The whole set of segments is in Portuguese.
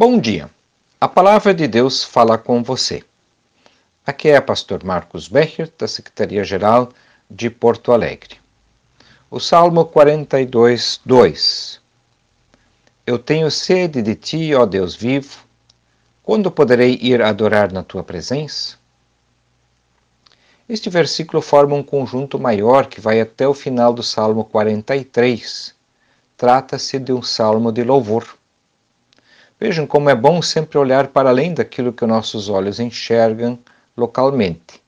Bom dia. A palavra de Deus fala com você. Aqui é pastor Marcos Becher, da Secretaria-Geral de Porto Alegre. O Salmo 42, 2. Eu tenho sede de ti, ó Deus vivo. Quando poderei ir adorar na tua presença? Este versículo forma um conjunto maior que vai até o final do Salmo 43. Trata-se de um salmo de louvor. Vejam como é bom sempre olhar para além daquilo que nossos olhos enxergam localmente.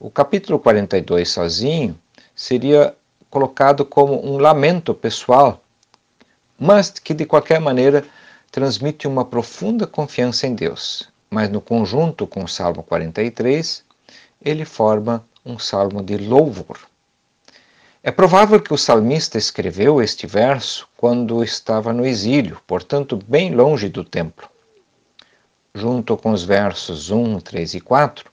O capítulo 42 sozinho seria colocado como um lamento pessoal, mas que de qualquer maneira transmite uma profunda confiança em Deus. Mas no conjunto com o Salmo 43, ele forma um salmo de louvor. É provável que o salmista escreveu este verso quando estava no exílio, portanto, bem longe do templo. Junto com os versos 1, 3 e 4,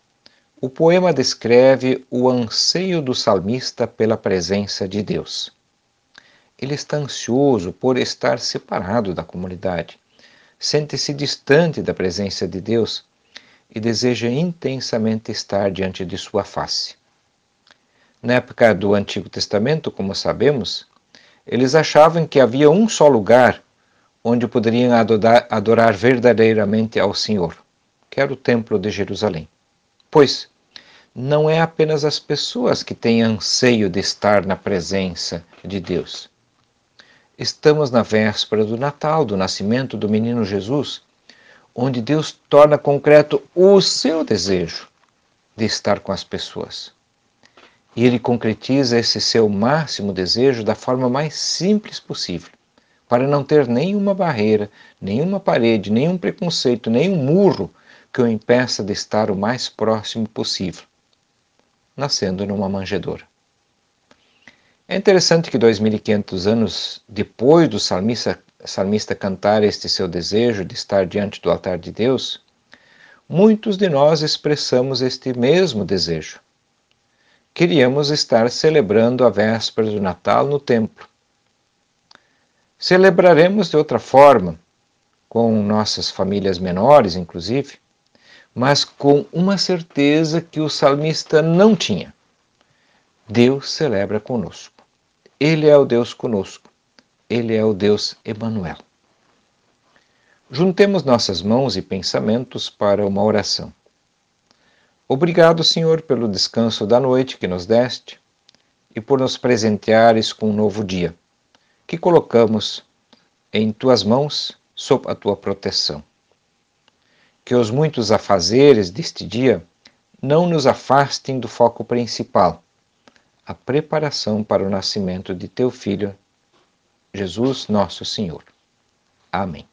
o poema descreve o anseio do salmista pela presença de Deus. Ele está ansioso por estar separado da comunidade, sente-se distante da presença de Deus e deseja intensamente estar diante de sua face. Na época do Antigo Testamento, como sabemos, eles achavam que havia um só lugar onde poderiam adorar, adorar verdadeiramente ao Senhor, que era o Templo de Jerusalém. Pois não é apenas as pessoas que têm anseio de estar na presença de Deus. Estamos na véspera do Natal, do nascimento do menino Jesus, onde Deus torna concreto o seu desejo de estar com as pessoas. E ele concretiza esse seu máximo desejo da forma mais simples possível, para não ter nenhuma barreira, nenhuma parede, nenhum preconceito, nenhum murro que o impeça de estar o mais próximo possível, nascendo numa manjedoura. É interessante que 2.500 anos depois do salmista, salmista cantar este seu desejo de estar diante do altar de Deus, muitos de nós expressamos este mesmo desejo queríamos estar celebrando a véspera do Natal no templo. Celebraremos de outra forma, com nossas famílias menores, inclusive, mas com uma certeza que o salmista não tinha. Deus celebra conosco. Ele é o Deus conosco. Ele é o Deus Emanuel. Juntemos nossas mãos e pensamentos para uma oração. Obrigado, Senhor, pelo descanso da noite que nos deste e por nos presenteares com um novo dia, que colocamos em tuas mãos sob a tua proteção. Que os muitos afazeres deste dia não nos afastem do foco principal, a preparação para o nascimento de teu Filho, Jesus, nosso Senhor. Amém.